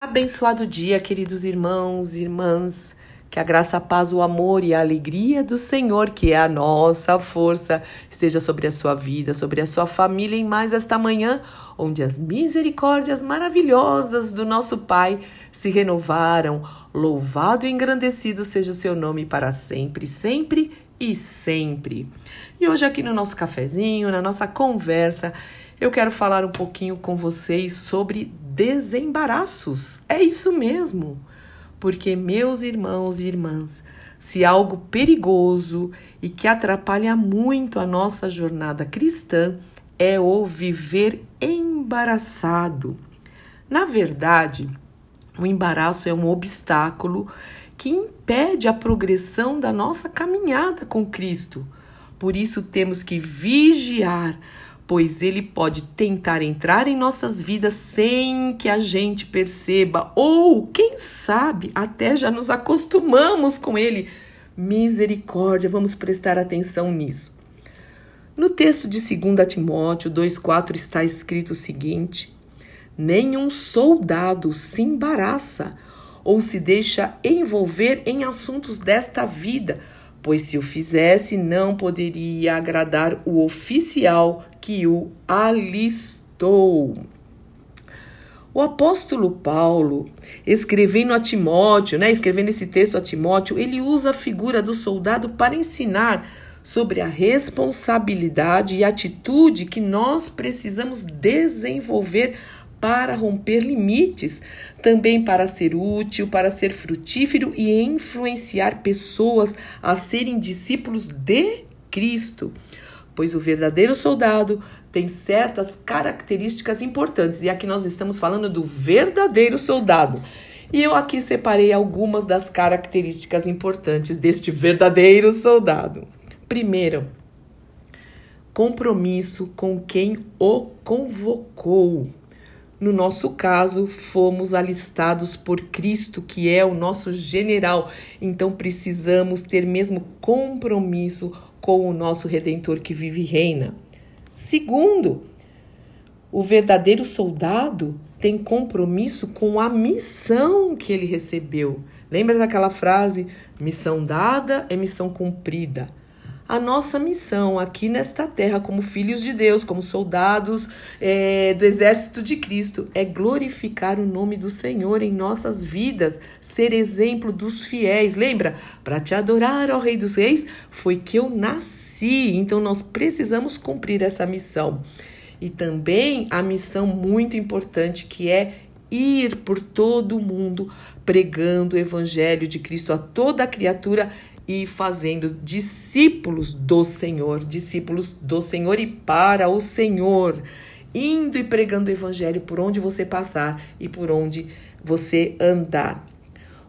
Abençoado dia, queridos irmãos e irmãs. Que a graça, a paz, o amor e a alegria do Senhor, que é a nossa força, esteja sobre a sua vida, sobre a sua família em mais esta manhã, onde as misericórdias maravilhosas do nosso Pai se renovaram. Louvado e engrandecido seja o seu nome para sempre, sempre e sempre. E hoje, aqui no nosso cafezinho, na nossa conversa, eu quero falar um pouquinho com vocês sobre desembaraços. É isso mesmo. Porque, meus irmãos e irmãs, se algo perigoso e que atrapalha muito a nossa jornada cristã é o viver embaraçado. Na verdade, o embaraço é um obstáculo que impede a progressão da nossa caminhada com Cristo. Por isso temos que vigiar pois ele pode tentar entrar em nossas vidas sem que a gente perceba, ou quem sabe até já nos acostumamos com ele. Misericórdia, vamos prestar atenção nisso. No texto de 2 Timóteo 2,4 está escrito o seguinte: Nenhum soldado se embaraça ou se deixa envolver em assuntos desta vida pois se o fizesse, não poderia agradar o oficial que o alistou. O apóstolo Paulo, escrevendo a Timóteo, né, escrevendo esse texto a Timóteo, ele usa a figura do soldado para ensinar sobre a responsabilidade e atitude que nós precisamos desenvolver para romper limites, também para ser útil, para ser frutífero e influenciar pessoas a serem discípulos de Cristo. Pois o verdadeiro soldado tem certas características importantes, e aqui nós estamos falando do verdadeiro soldado. E eu aqui separei algumas das características importantes deste verdadeiro soldado. Primeiro, compromisso com quem o convocou. No nosso caso, fomos alistados por Cristo, que é o nosso general, então precisamos ter mesmo compromisso com o nosso redentor que vive e reina. Segundo, o verdadeiro soldado tem compromisso com a missão que ele recebeu. Lembra daquela frase: missão dada é missão cumprida a nossa missão aqui nesta terra, como filhos de Deus, como soldados é, do exército de Cristo, é glorificar o nome do Senhor em nossas vidas, ser exemplo dos fiéis. Lembra? Para te adorar, ó Rei dos Reis, foi que eu nasci. Então nós precisamos cumprir essa missão. E também a missão muito importante que é ir por todo o mundo pregando o evangelho de Cristo a toda criatura e fazendo discípulos do Senhor, discípulos do Senhor e para o Senhor, indo e pregando o evangelho por onde você passar e por onde você andar.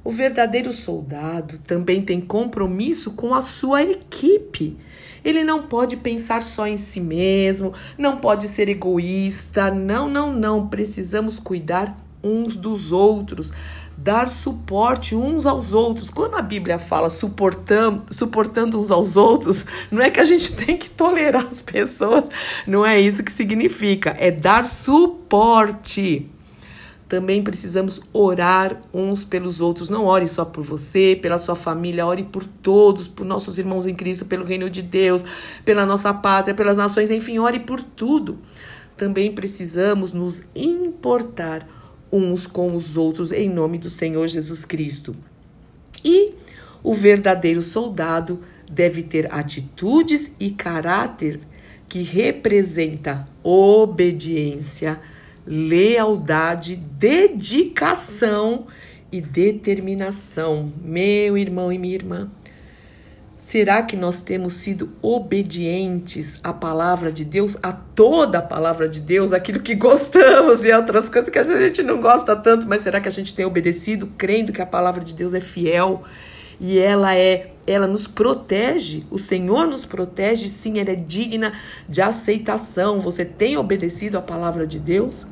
O verdadeiro soldado também tem compromisso com a sua equipe. Ele não pode pensar só em si mesmo, não pode ser egoísta. Não, não, não. Precisamos cuidar uns dos outros dar suporte uns aos outros. Quando a Bíblia fala suportando, suportando uns aos outros, não é que a gente tem que tolerar as pessoas, não é isso que significa, é dar suporte. Também precisamos orar uns pelos outros. Não ore só por você, pela sua família, ore por todos, por nossos irmãos em Cristo, pelo reino de Deus, pela nossa pátria, pelas nações, enfim, ore por tudo. Também precisamos nos importar uns com os outros em nome do Senhor Jesus Cristo. E o verdadeiro soldado deve ter atitudes e caráter que representa obediência, lealdade, dedicação e determinação. Meu irmão e minha irmã, Será que nós temos sido obedientes à palavra de Deus, a toda a palavra de Deus, aquilo que gostamos e outras coisas que a gente não gosta tanto, mas será que a gente tem obedecido, crendo que a palavra de Deus é fiel e ela é, ela nos protege, o Senhor nos protege, sim, ela é digna de aceitação. Você tem obedecido à palavra de Deus?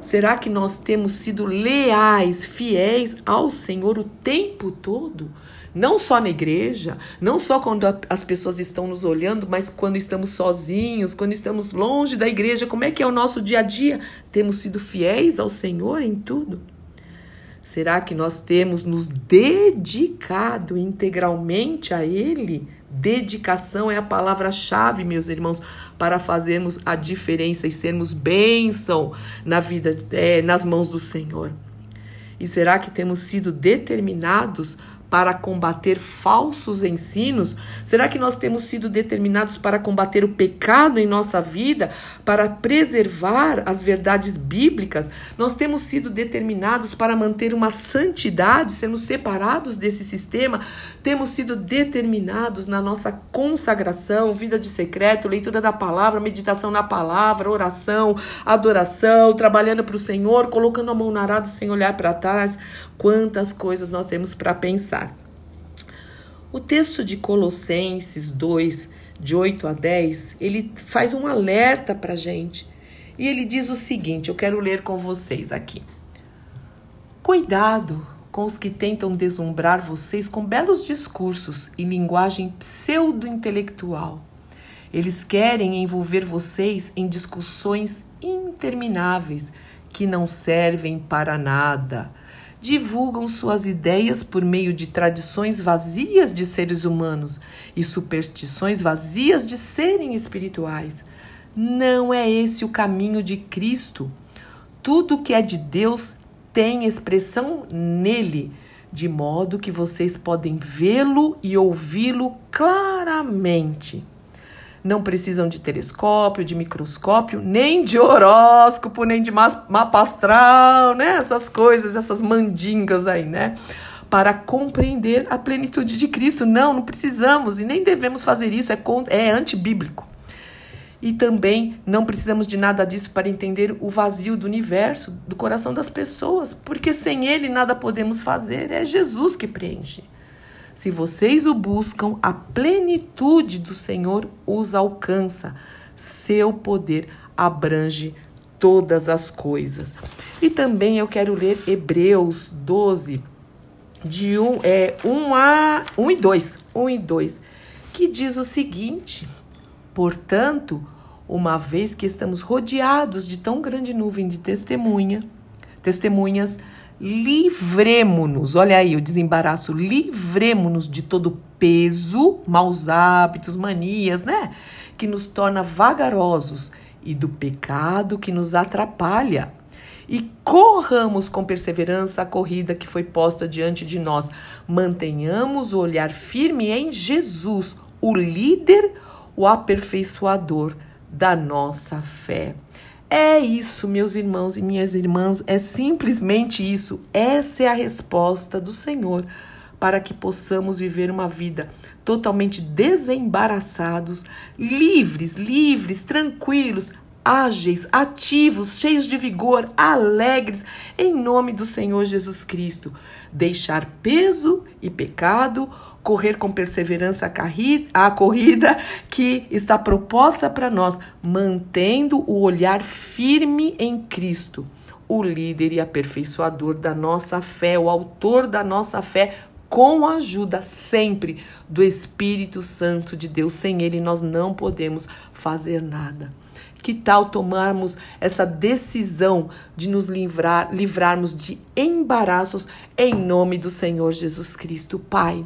Será que nós temos sido leais, fiéis ao Senhor o tempo todo? Não só na igreja, não só quando as pessoas estão nos olhando, mas quando estamos sozinhos, quando estamos longe da igreja, como é que é o nosso dia a dia? Temos sido fiéis ao Senhor em tudo? Será que nós temos nos dedicado integralmente a Ele? Dedicação é a palavra-chave, meus irmãos, para fazermos a diferença e sermos bênção na vida, é, nas mãos do Senhor. E será que temos sido determinados para combater falsos ensinos? Será que nós temos sido determinados para combater o pecado em nossa vida, para preservar as verdades bíblicas? Nós temos sido determinados para manter uma santidade, sermos separados desse sistema? Temos sido determinados na nossa consagração, vida de secreto, leitura da palavra, meditação na palavra, oração, adoração, trabalhando para o Senhor, colocando a mão na arado sem olhar para trás? Quantas coisas nós temos para pensar. O texto de Colossenses 2, de 8 a 10, ele faz um alerta para a gente. E ele diz o seguinte: eu quero ler com vocês aqui. Cuidado com os que tentam deslumbrar vocês com belos discursos e linguagem pseudo-intelectual. Eles querem envolver vocês em discussões intermináveis que não servem para nada divulgam suas ideias por meio de tradições vazias de seres humanos e superstições vazias de serem espirituais. Não é esse o caminho de Cristo. Tudo que é de Deus tem expressão nele, de modo que vocês podem vê-lo e ouvi-lo claramente não precisam de telescópio, de microscópio, nem de horóscopo, nem de mapa astral, né? Essas coisas, essas mandingas aí, né? Para compreender a plenitude de Cristo. Não, não precisamos e nem devemos fazer isso, é, é antibíblico. E também não precisamos de nada disso para entender o vazio do universo, do coração das pessoas, porque sem ele nada podemos fazer, é Jesus que preenche. Se vocês o buscam, a plenitude do Senhor os alcança. Seu poder abrange todas as coisas. E também eu quero ler Hebreus 12, de 1, é, 1 a 1 e 2, 1 e 2, que diz o seguinte: Portanto, uma vez que estamos rodeados de tão grande nuvem de testemunha, testemunhas, livremo-nos, olha aí o desembaraço, livremo-nos de todo peso, maus hábitos, manias, né? Que nos torna vagarosos e do pecado que nos atrapalha. E corramos com perseverança a corrida que foi posta diante de nós. Mantenhamos o olhar firme em Jesus, o líder, o aperfeiçoador da nossa fé. É isso, meus irmãos e minhas irmãs, é simplesmente isso. Essa é a resposta do Senhor para que possamos viver uma vida totalmente desembaraçados, livres, livres, tranquilos, ágeis, ativos, cheios de vigor, alegres, em nome do Senhor Jesus Cristo. Deixar peso e pecado, correr com perseverança a corrida que está proposta para nós, mantendo o olhar firme em Cristo, o líder e aperfeiçoador da nossa fé, o autor da nossa fé, com a ajuda sempre do Espírito Santo de Deus. Sem ele nós não podemos fazer nada. Que tal tomarmos essa decisão de nos livrar, livrarmos de embaraços em nome do Senhor Jesus Cristo, Pai?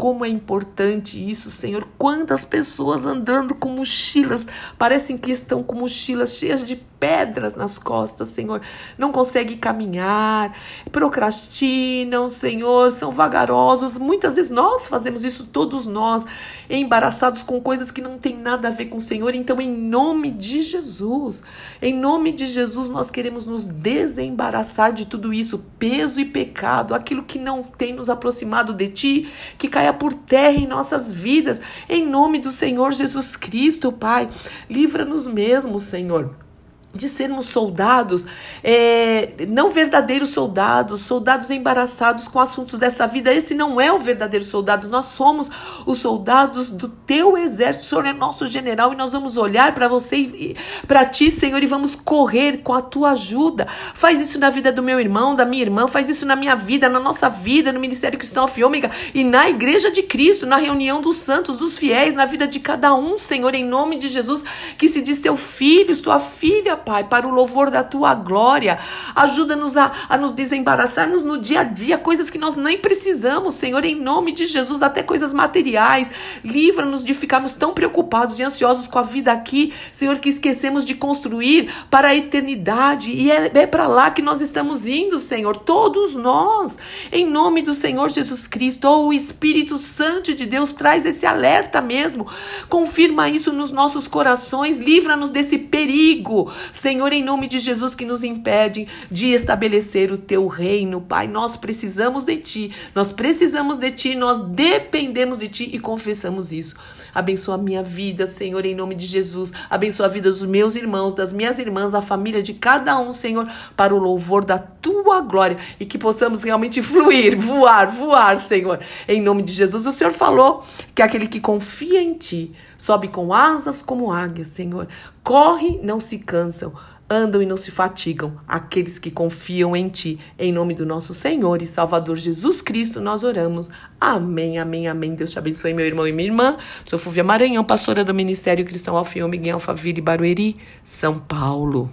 Como é importante isso, Senhor. Quantas pessoas andando com mochilas, parecem que estão com mochilas cheias de pedras nas costas, Senhor. Não conseguem caminhar, procrastinam, Senhor, são vagarosos. Muitas vezes nós fazemos isso, todos nós, embaraçados com coisas que não tem nada a ver com o Senhor. Então, em nome de Jesus, em nome de Jesus, nós queremos nos desembaraçar de tudo isso, peso e pecado, aquilo que não tem nos aproximado de Ti, que caia por terra em nossas vidas. Em nome do Senhor Jesus Cristo, Pai, livra-nos mesmo, Senhor de sermos soldados, é, não verdadeiros soldados, soldados embaraçados com assuntos dessa vida. Esse não é o verdadeiro soldado. Nós somos os soldados do teu exército. O Senhor é nosso general e nós vamos olhar para você, para ti, Senhor, e vamos correr com a tua ajuda. Faz isso na vida do meu irmão, da minha irmã, faz isso na minha vida, na nossa vida, no Ministério Cristão Ômega e na Igreja de Cristo, na reunião dos santos, dos fiéis, na vida de cada um, Senhor, em nome de Jesus, que se diz teu filho, tua filha, Pai, para o louvor da tua glória. Ajuda-nos a, a nos desembaraçarmos no dia a dia, coisas que nós nem precisamos, Senhor, em nome de Jesus, até coisas materiais. Livra-nos de ficarmos tão preocupados e ansiosos com a vida aqui, Senhor, que esquecemos de construir para a eternidade. E é, é para lá que nós estamos indo, Senhor, todos nós. Em nome do Senhor Jesus Cristo, oh, o Espírito Santo de Deus traz esse alerta mesmo. Confirma isso nos nossos corações, livra-nos desse perigo, Senhor, em nome de Jesus, que nos impede de estabelecer o teu reino, Pai. Nós precisamos de ti, nós precisamos de ti, nós dependemos de ti e confessamos isso. Abençoa a minha vida, Senhor, em nome de Jesus. Abençoa a vida dos meus irmãos, das minhas irmãs, a família de cada um, Senhor, para o louvor da tua glória e que possamos realmente fluir, voar, voar, Senhor. Em nome de Jesus, o Senhor falou que aquele que confia em ti sobe com asas como águia, Senhor. Corre, não se cansam andam e não se fatigam, aqueles que confiam em Ti. Em nome do nosso Senhor e Salvador Jesus Cristo, nós oramos. Amém, amém, amém. Deus te abençoe, meu irmão e minha irmã. Sou Fúvia Maranhão, pastora do Ministério Cristão Alfião Miguel Alfaville Barueri, São Paulo.